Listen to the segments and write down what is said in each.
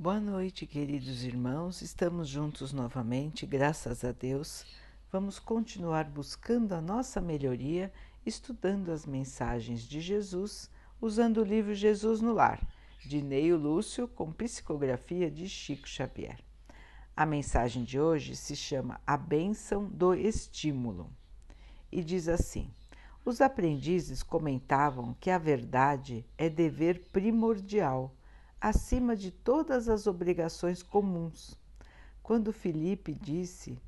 Boa noite, queridos irmãos. Estamos juntos novamente, graças a Deus. Vamos continuar buscando a nossa melhoria, estudando as mensagens de Jesus, usando o livro Jesus no Lar, de Neio Lúcio, com psicografia de Chico Xavier. A mensagem de hoje se chama A Bênção do Estímulo e diz assim: Os aprendizes comentavam que a verdade é dever primordial acima de todas as obrigações comuns. Quando Felipe disse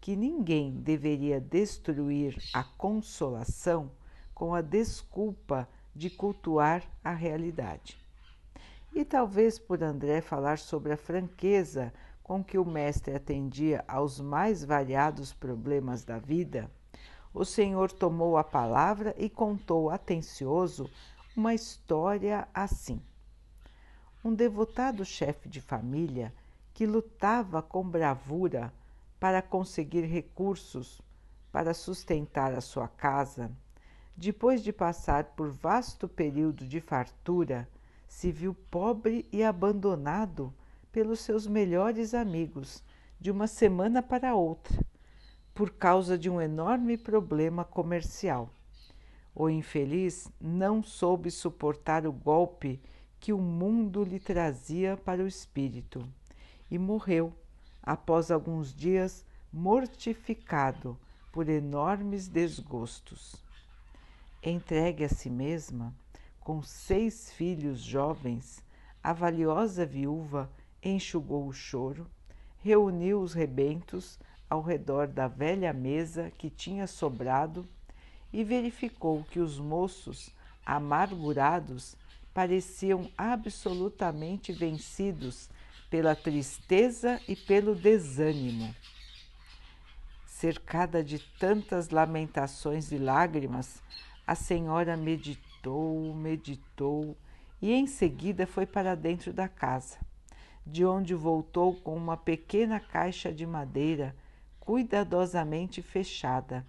que ninguém deveria destruir a consolação com a desculpa de cultuar a realidade. E talvez por André falar sobre a franqueza com que o Mestre atendia aos mais variados problemas da vida, o Senhor tomou a palavra e contou atencioso uma história assim um devotado chefe de família que lutava com bravura para conseguir recursos para sustentar a sua casa, depois de passar por vasto período de fartura, se viu pobre e abandonado pelos seus melhores amigos de uma semana para outra, por causa de um enorme problema comercial. O infeliz não soube suportar o golpe que o mundo lhe trazia para o espírito e morreu após alguns dias mortificado por enormes desgostos. Entregue a si mesma, com seis filhos jovens, a valiosa viúva enxugou o choro, reuniu os rebentos ao redor da velha mesa que tinha sobrado e verificou que os moços, amargurados, pareciam absolutamente vencidos pela tristeza e pelo desânimo. Cercada de tantas lamentações e lágrimas, a senhora meditou, meditou e em seguida foi para dentro da casa, de onde voltou com uma pequena caixa de madeira cuidadosamente fechada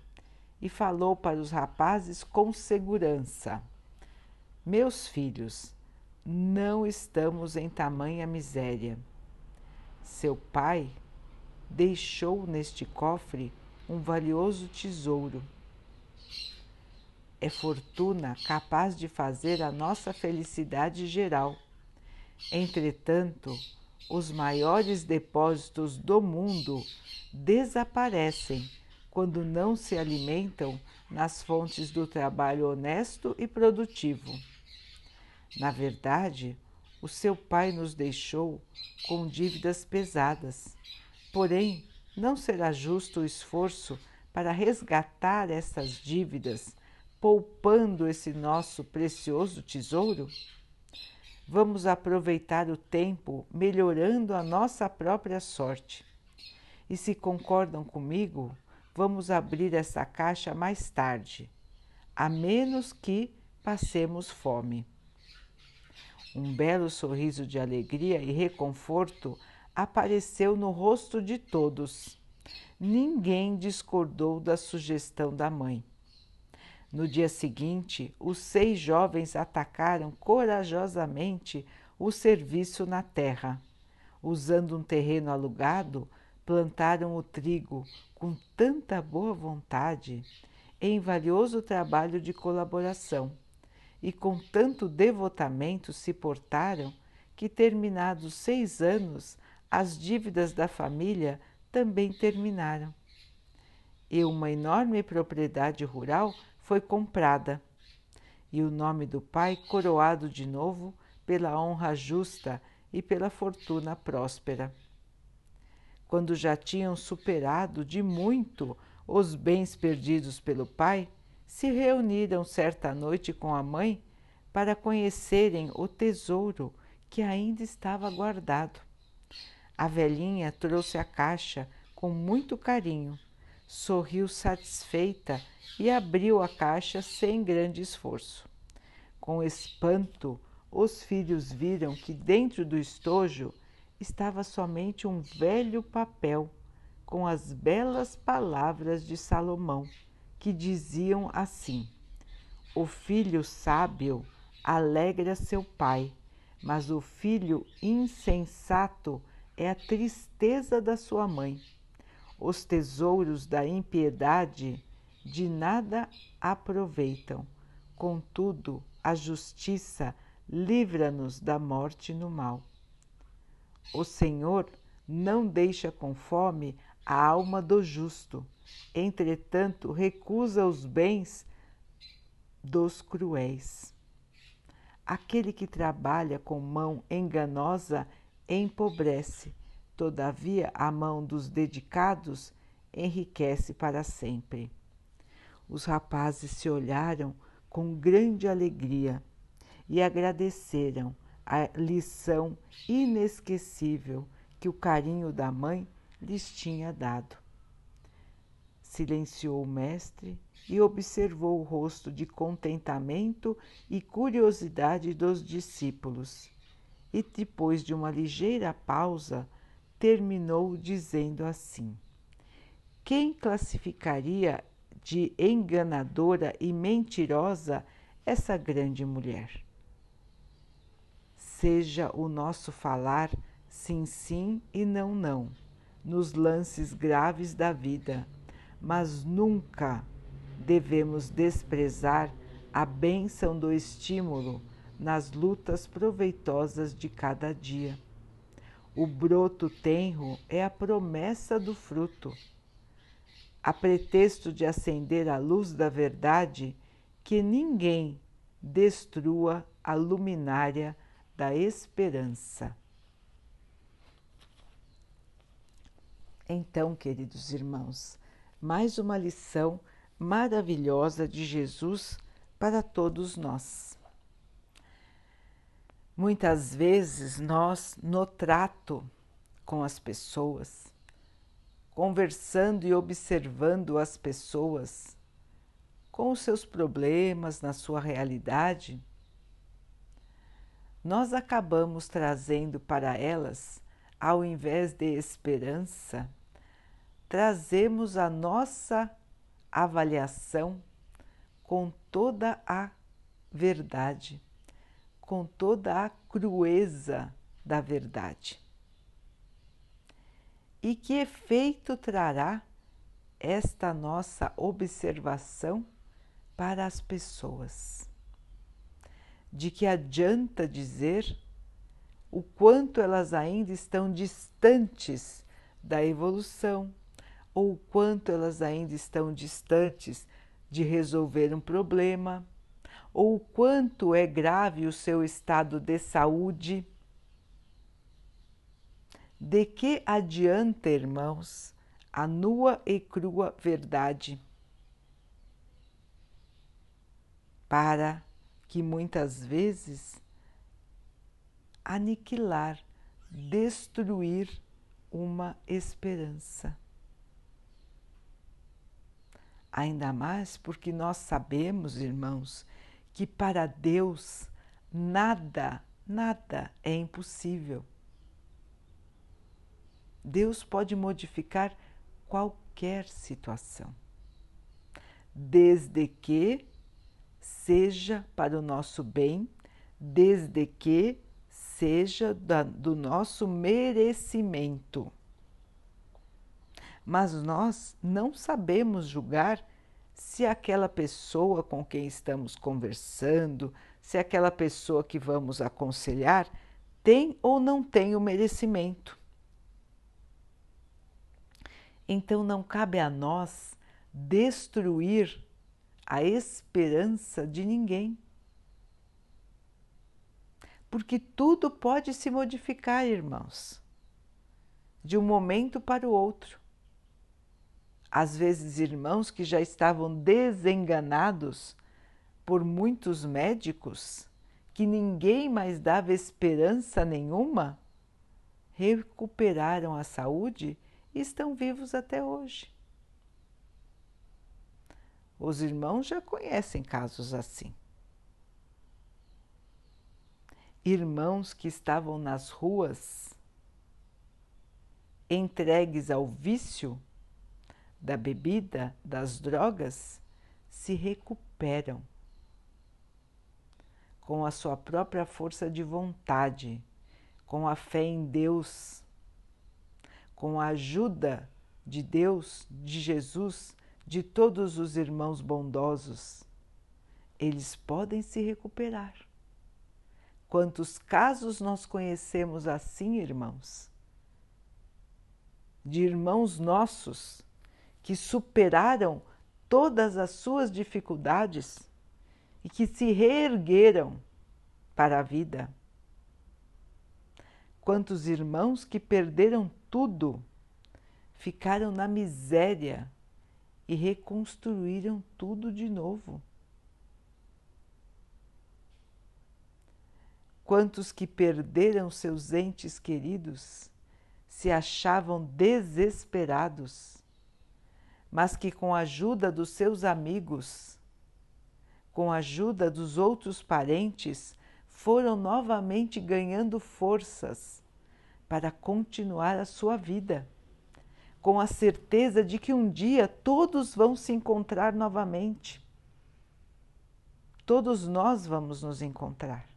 e falou para os rapazes com segurança. Meus filhos, não estamos em tamanha miséria. Seu pai deixou neste cofre um valioso tesouro. É fortuna capaz de fazer a nossa felicidade geral. Entretanto, os maiores depósitos do mundo desaparecem quando não se alimentam nas fontes do trabalho honesto e produtivo. Na verdade, o seu pai nos deixou com dívidas pesadas. Porém, não será justo o esforço para resgatar essas dívidas, poupando esse nosso precioso tesouro? Vamos aproveitar o tempo melhorando a nossa própria sorte. E se concordam comigo, vamos abrir essa caixa mais tarde, a menos que passemos fome. Um belo sorriso de alegria e reconforto apareceu no rosto de todos. Ninguém discordou da sugestão da mãe. No dia seguinte, os seis jovens atacaram corajosamente o serviço na terra. Usando um terreno alugado, plantaram o trigo com tanta boa vontade, em valioso trabalho de colaboração e com tanto devotamento se portaram que, terminados seis anos, as dívidas da família também terminaram. E uma enorme propriedade rural foi comprada, e o nome do pai coroado de novo pela honra justa e pela fortuna próspera. Quando já tinham superado de muito os bens perdidos pelo pai, se reuniram certa noite com a mãe para conhecerem o tesouro que ainda estava guardado. A velhinha trouxe a caixa com muito carinho, sorriu satisfeita e abriu a caixa sem grande esforço. Com espanto, os filhos viram que dentro do estojo estava somente um velho papel com as belas palavras de Salomão que diziam assim: O filho sábio alegra seu pai, mas o filho insensato é a tristeza da sua mãe. Os tesouros da impiedade de nada aproveitam. Contudo, a justiça livra-nos da morte no mal. O Senhor não deixa com fome a alma do justo, entretanto, recusa os bens dos cruéis. Aquele que trabalha com mão enganosa empobrece, todavia a mão dos dedicados enriquece para sempre. Os rapazes se olharam com grande alegria e agradeceram a lição inesquecível que o carinho da mãe lhes tinha dado. Silenciou o mestre e observou o rosto de contentamento e curiosidade dos discípulos. E depois de uma ligeira pausa, terminou dizendo assim: Quem classificaria de enganadora e mentirosa essa grande mulher? Seja o nosso falar sim, sim e não, não, nos lances graves da vida, mas nunca devemos desprezar a bênção do estímulo nas lutas proveitosas de cada dia. O broto tenro é a promessa do fruto. A pretexto de acender a luz da verdade, que ninguém destrua a luminária da esperança. Então, queridos irmãos, mais uma lição maravilhosa de Jesus para todos nós. Muitas vezes nós, no trato com as pessoas, conversando e observando as pessoas com os seus problemas na sua realidade, nós acabamos trazendo para elas, ao invés de esperança, trazemos a nossa avaliação com toda a verdade, com toda a crueza da verdade. E que efeito trará esta nossa observação para as pessoas? De que adianta dizer o quanto elas ainda estão distantes da evolução, ou o quanto elas ainda estão distantes de resolver um problema, ou o quanto é grave o seu estado de saúde. De que adianta, irmãos, a nua e crua verdade? Para que muitas vezes aniquilar, destruir uma esperança. Ainda mais porque nós sabemos, irmãos, que para Deus nada, nada é impossível. Deus pode modificar qualquer situação, desde que seja para o nosso bem, desde que seja da, do nosso merecimento mas nós não sabemos julgar se aquela pessoa com quem estamos conversando, se aquela pessoa que vamos aconselhar tem ou não tem o merecimento. Então não cabe a nós destruir a esperança de ninguém. Porque tudo pode se modificar, irmãos, de um momento para o outro às vezes irmãos que já estavam desenganados por muitos médicos, que ninguém mais dava esperança nenhuma, recuperaram a saúde e estão vivos até hoje. Os irmãos já conhecem casos assim. Irmãos que estavam nas ruas, entregues ao vício, da bebida, das drogas, se recuperam. com a sua própria força de vontade, com a fé em Deus, com a ajuda de Deus, de Jesus, de todos os irmãos bondosos, eles podem se recuperar. Quantos casos nós conhecemos assim, irmãos? De irmãos nossos que superaram todas as suas dificuldades e que se reergueram para a vida. Quantos irmãos que perderam tudo, ficaram na miséria e reconstruíram tudo de novo. Quantos que perderam seus entes queridos se achavam desesperados, mas que com a ajuda dos seus amigos, com a ajuda dos outros parentes, foram novamente ganhando forças para continuar a sua vida, com a certeza de que um dia todos vão se encontrar novamente. Todos nós vamos nos encontrar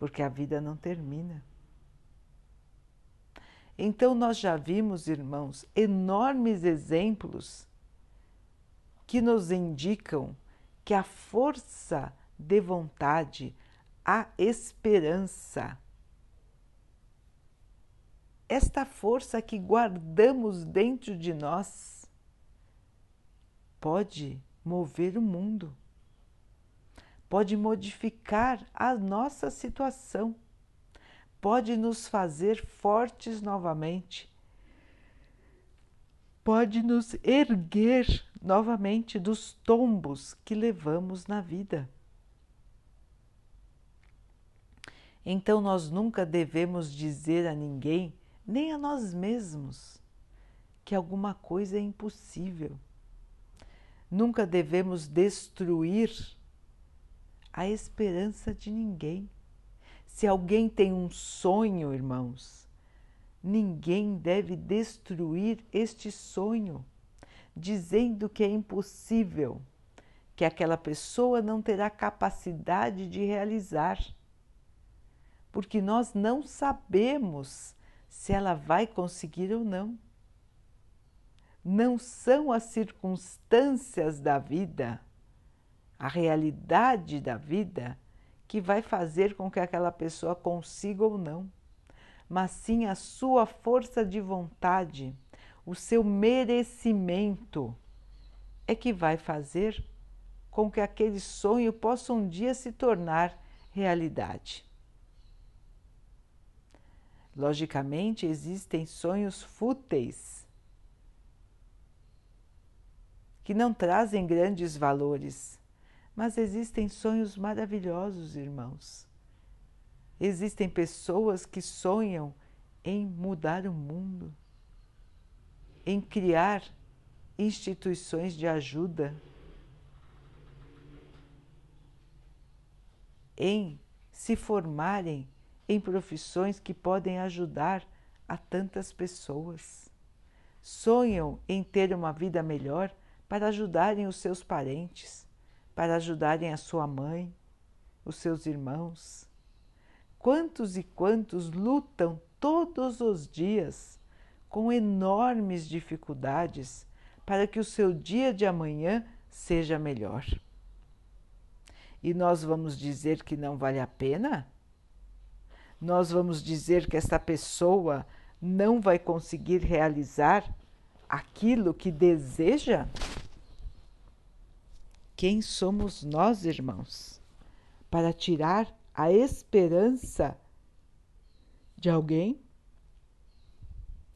porque a vida não termina. Então, nós já vimos, irmãos, enormes exemplos que nos indicam que a força de vontade, a esperança, esta força que guardamos dentro de nós, pode mover o mundo pode modificar a nossa situação, pode nos fazer fortes novamente, pode nos erguer novamente dos tombos que levamos na vida. Então, nós nunca devemos dizer a ninguém, nem a nós mesmos, que alguma coisa é impossível. Nunca devemos destruir a esperança de ninguém. Se alguém tem um sonho, irmãos, ninguém deve destruir este sonho, dizendo que é impossível, que aquela pessoa não terá capacidade de realizar, porque nós não sabemos se ela vai conseguir ou não. Não são as circunstâncias da vida a realidade da vida que vai fazer com que aquela pessoa consiga ou não, mas sim a sua força de vontade, o seu merecimento é que vai fazer com que aquele sonho possa um dia se tornar realidade. Logicamente, existem sonhos fúteis que não trazem grandes valores, mas existem sonhos maravilhosos, irmãos. Existem pessoas que sonham em mudar o mundo, em criar instituições de ajuda, em se formarem em profissões que podem ajudar a tantas pessoas. Sonham em ter uma vida melhor para ajudarem os seus parentes para ajudarem a sua mãe, os seus irmãos. Quantos e quantos lutam todos os dias com enormes dificuldades para que o seu dia de amanhã seja melhor. E nós vamos dizer que não vale a pena? Nós vamos dizer que essa pessoa não vai conseguir realizar aquilo que deseja? Quem somos nós, irmãos, para tirar a esperança de alguém?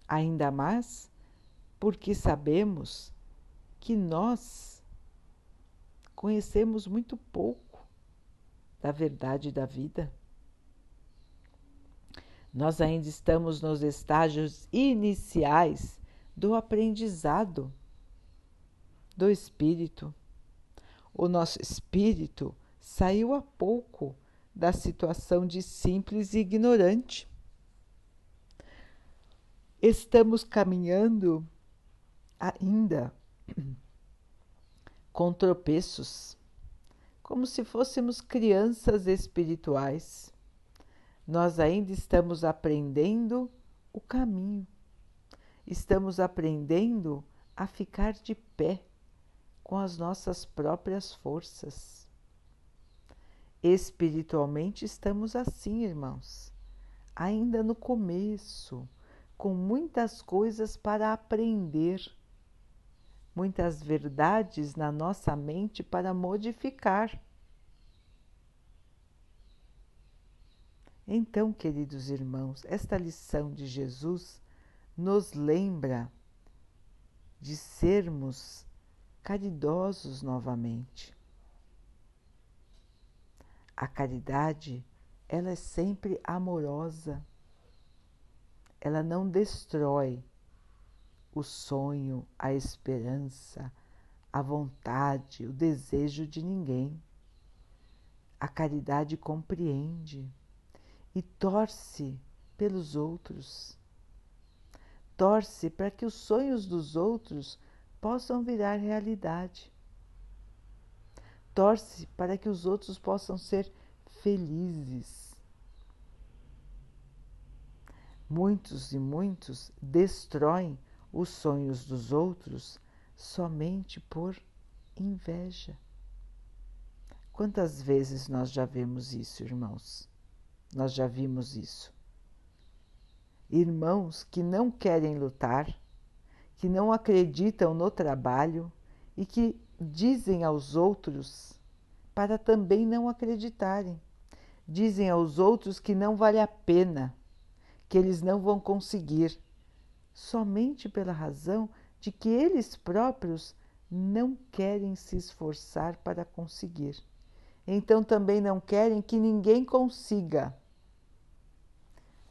Ainda mais porque sabemos que nós conhecemos muito pouco da verdade da vida. Nós ainda estamos nos estágios iniciais do aprendizado do espírito o nosso espírito saiu há pouco da situação de simples e ignorante. Estamos caminhando ainda com tropeços, como se fôssemos crianças espirituais. Nós ainda estamos aprendendo o caminho, estamos aprendendo a ficar de pé com as nossas próprias forças. Espiritualmente estamos assim, irmãos, ainda no começo, com muitas coisas para aprender muitas verdades na nossa mente para modificar. Então, queridos irmãos, esta lição de Jesus nos lembra de sermos caridosos novamente. A caridade, ela é sempre amorosa. Ela não destrói, o sonho, a esperança, a vontade, o desejo de ninguém. A caridade compreende e torce pelos outros. Torce para que os sonhos dos outros possam virar realidade. Torce para que os outros possam ser felizes. Muitos e muitos destroem os sonhos dos outros somente por inveja. Quantas vezes nós já vemos isso, irmãos? Nós já vimos isso. Irmãos que não querem lutar, que não acreditam no trabalho e que dizem aos outros para também não acreditarem. Dizem aos outros que não vale a pena, que eles não vão conseguir, somente pela razão de que eles próprios não querem se esforçar para conseguir. Então também não querem que ninguém consiga.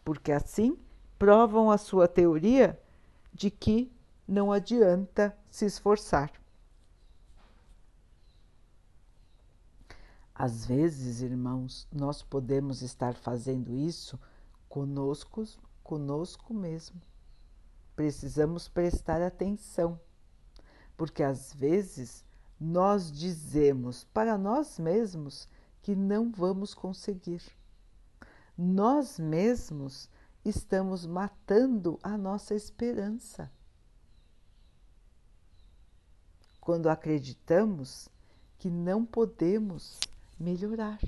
Porque assim provam a sua teoria de que não adianta se esforçar. Às vezes, irmãos, nós podemos estar fazendo isso conosco, conosco mesmo precisamos prestar atenção, porque às vezes nós dizemos para nós mesmos que não vamos conseguir. Nós mesmos estamos matando a nossa esperança. Quando acreditamos que não podemos melhorar,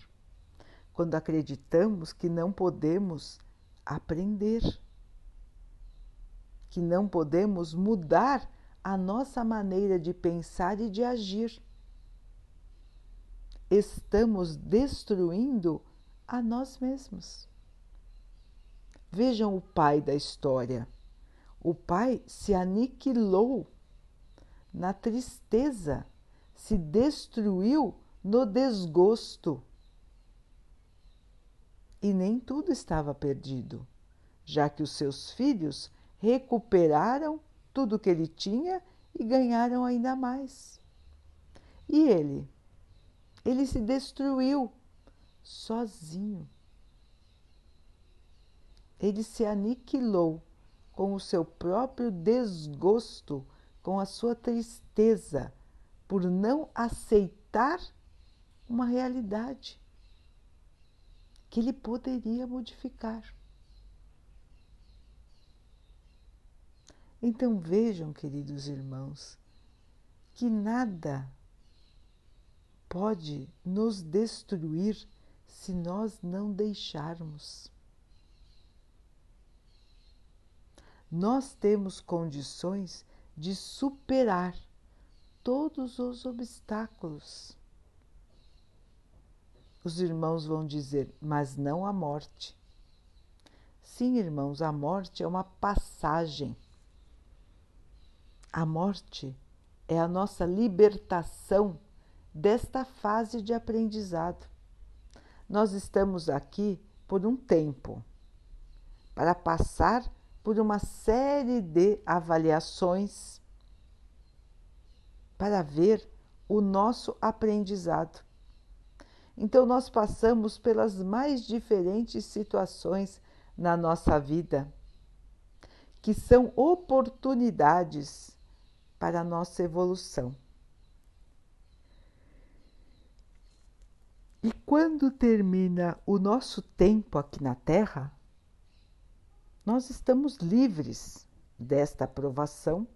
quando acreditamos que não podemos aprender que não podemos mudar a nossa maneira de pensar e de agir. Estamos destruindo a nós mesmos. Vejam o pai da história. O pai se aniquilou na tristeza, se destruiu no desgosto. E nem tudo estava perdido, já que os seus filhos recuperaram tudo que ele tinha e ganharam ainda mais. E ele? Ele se destruiu sozinho. Ele se aniquilou com o seu próprio desgosto, com a sua tristeza por não aceitar uma realidade que ele poderia modificar. Então vejam, queridos irmãos, que nada pode nos destruir se nós não deixarmos. Nós temos condições de superar todos os obstáculos. Os irmãos vão dizer, mas não a morte. Sim, irmãos, a morte é uma passagem a morte é a nossa libertação desta fase de aprendizado. Nós estamos aqui por um tempo para passar por uma série de avaliações para ver o nosso aprendizado. Então, nós passamos pelas mais diferentes situações na nossa vida, que são oportunidades para a nossa evolução. quando termina o nosso tempo aqui na Terra, nós estamos livres desta aprovação,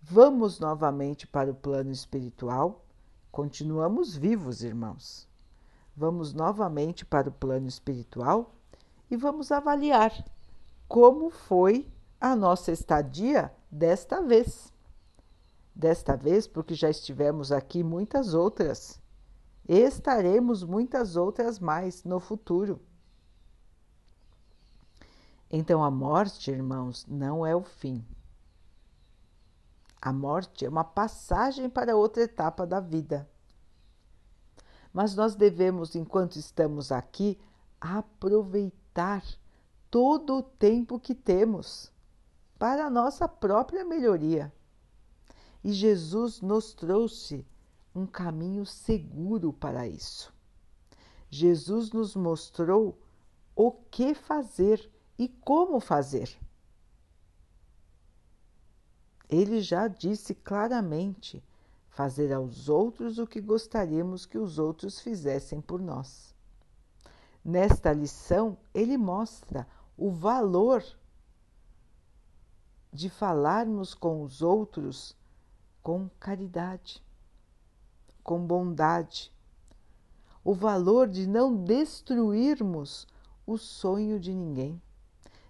vamos novamente para o plano espiritual, continuamos vivos, irmãos. Vamos novamente para o plano espiritual e vamos avaliar como foi a nossa estadia desta vez. Desta vez, porque já estivemos aqui muitas outras estaremos muitas outras mais no futuro. Então, a morte, irmãos, não é o fim. A morte é uma passagem para outra etapa da vida. Mas nós devemos, enquanto estamos aqui, aproveitar todo o tempo que temos para a nossa própria melhoria. E Jesus nos trouxe um caminho seguro para isso. Jesus nos mostrou o que fazer e como fazer. Ele já disse claramente: fazer aos outros o que gostaríamos que os outros fizessem por nós. Nesta lição, ele mostra o valor de falarmos com os outros com caridade com bondade, o valor de não destruirmos o sonho de ninguém,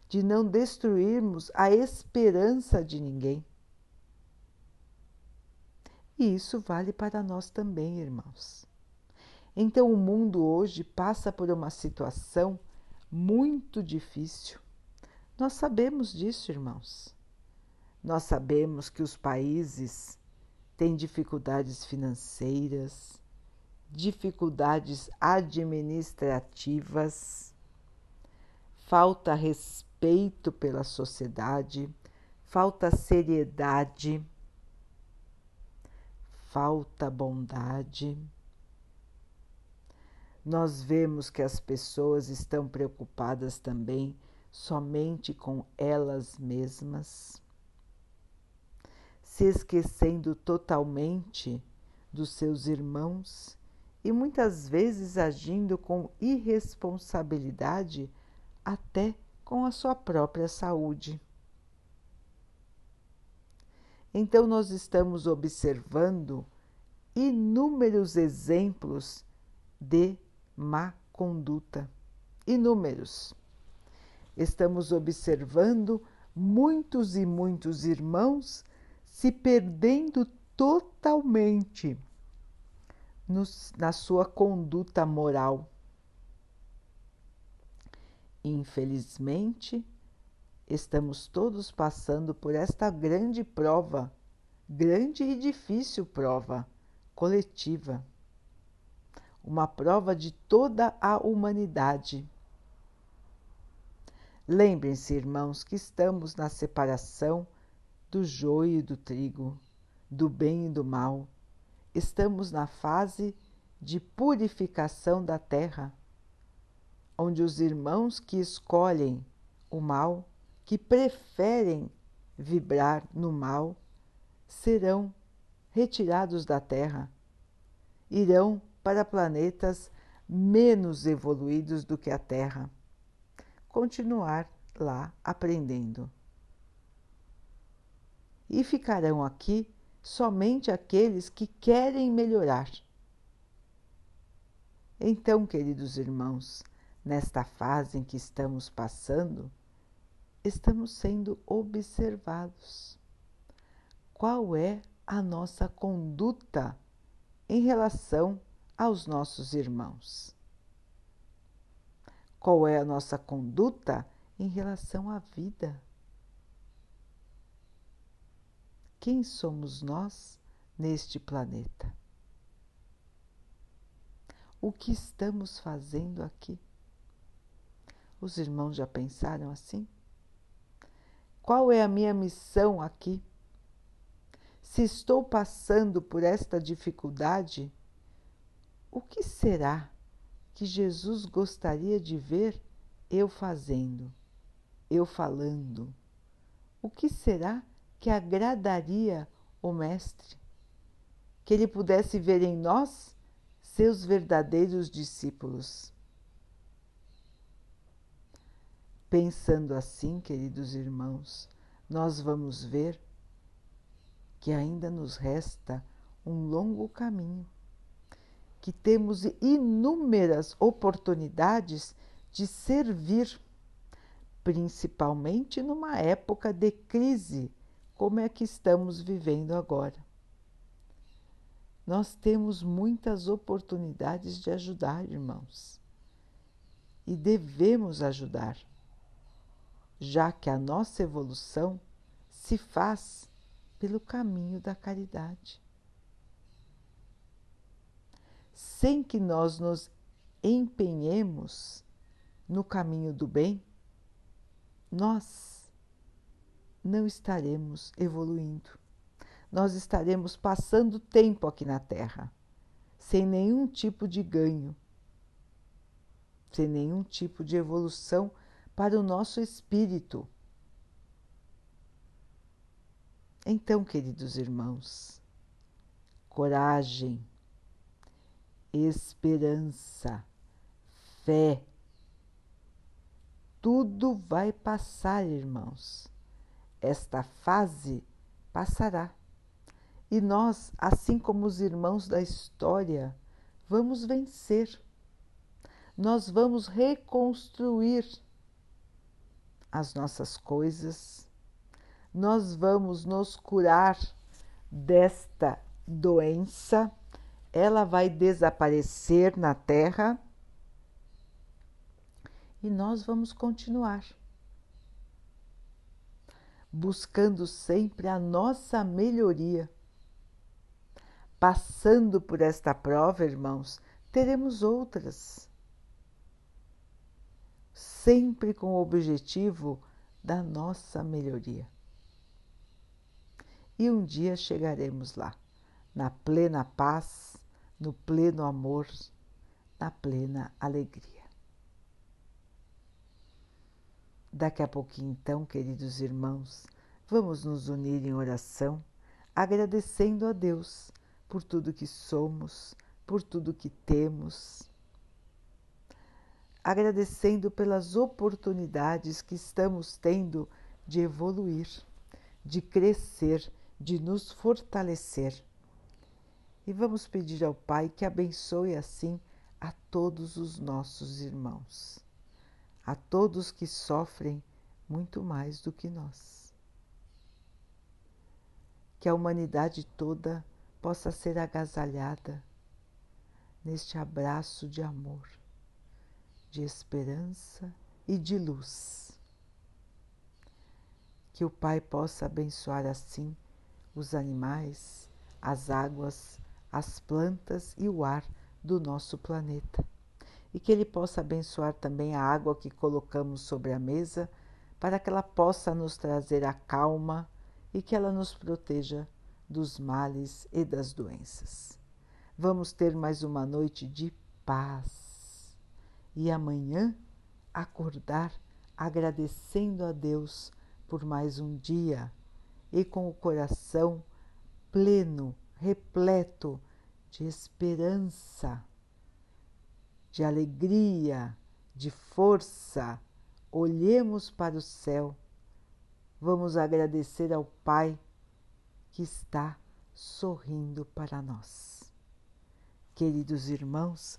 de não destruirmos a esperança de ninguém. E isso vale para nós também, irmãos. Então, o mundo hoje passa por uma situação muito difícil. Nós sabemos disso, irmãos. Nós sabemos que os países tem dificuldades financeiras, dificuldades administrativas, falta respeito pela sociedade, falta seriedade, falta bondade. Nós vemos que as pessoas estão preocupadas também somente com elas mesmas se esquecendo totalmente dos seus irmãos e muitas vezes agindo com irresponsabilidade até com a sua própria saúde. Então, nós estamos observando inúmeros exemplos de má conduta. Inúmeros. Estamos observando muitos e muitos irmãos se perdendo totalmente no, na sua conduta moral. Infelizmente, estamos todos passando por esta grande prova, grande e difícil prova coletiva, uma prova de toda a humanidade. Lembrem-se, irmãos, que estamos na separação do joio e do trigo, do bem e do mal. Estamos na fase de purificação da terra, onde os irmãos que escolhem o mal, que preferem vibrar no mal, serão retirados da terra, irão para planetas menos evoluídos do que a Terra, continuar lá aprendendo e ficarão aqui somente aqueles que querem melhorar. Então, queridos irmãos, nesta fase em que estamos passando, estamos sendo observados. Qual é a nossa conduta em relação aos nossos irmãos? Qual é a nossa conduta em relação à vida? quem somos nós neste planeta. O que estamos fazendo aqui? Os irmãos já pensaram assim? Qual é a minha missão aqui? Se estou passando por esta dificuldade, o que será que Jesus gostaria de ver eu fazendo, eu falando? O que será que agradaria o Mestre, que ele pudesse ver em nós seus verdadeiros discípulos. Pensando assim, queridos irmãos, nós vamos ver que ainda nos resta um longo caminho, que temos inúmeras oportunidades de servir, principalmente numa época de crise como é que estamos vivendo agora. Nós temos muitas oportunidades de ajudar, irmãos, e devemos ajudar, já que a nossa evolução se faz pelo caminho da caridade. Sem que nós nos empenhemos no caminho do bem, nós não estaremos evoluindo. Nós estaremos passando tempo aqui na Terra, sem nenhum tipo de ganho, sem nenhum tipo de evolução para o nosso espírito Então, queridos irmãos, coragem, esperança, fé, tudo vai passar, irmãos. Esta fase passará. E nós, assim como os irmãos da história, vamos vencer. Nós vamos reconstruir as nossas coisas, nós vamos nos curar desta doença, ela vai desaparecer na Terra e nós vamos continuar buscando sempre a nossa melhoria. Passando por esta prova, irmãos, teremos outras. Sempre com o objetivo da nossa melhoria e um dia chegaremos lá, na plena paz, no pleno amor, na plena alegria. Daqui a pouquinho, então, queridos irmãos, vamos nos unir em oração, agradecendo a Deus por tudo que somos, por tudo que temos, agradecendo pelas oportunidades que estamos tendo de evoluir, de crescer de nos fortalecer. E vamos pedir ao Pai que abençoe assim a todos os nossos irmãos, a todos que sofrem muito mais do que nós. Que a humanidade toda possa ser agasalhada neste abraço de amor, de esperança e de luz. Que o Pai possa abençoar assim os animais, as águas, as plantas e o ar do nosso planeta. E que Ele possa abençoar também a água que colocamos sobre a mesa, para que ela possa nos trazer a calma e que ela nos proteja dos males e das doenças. Vamos ter mais uma noite de paz e amanhã acordar agradecendo a Deus por mais um dia e com o coração pleno, repleto de esperança, de alegria, de força, olhemos para o céu. Vamos agradecer ao Pai que está sorrindo para nós. Queridos irmãos,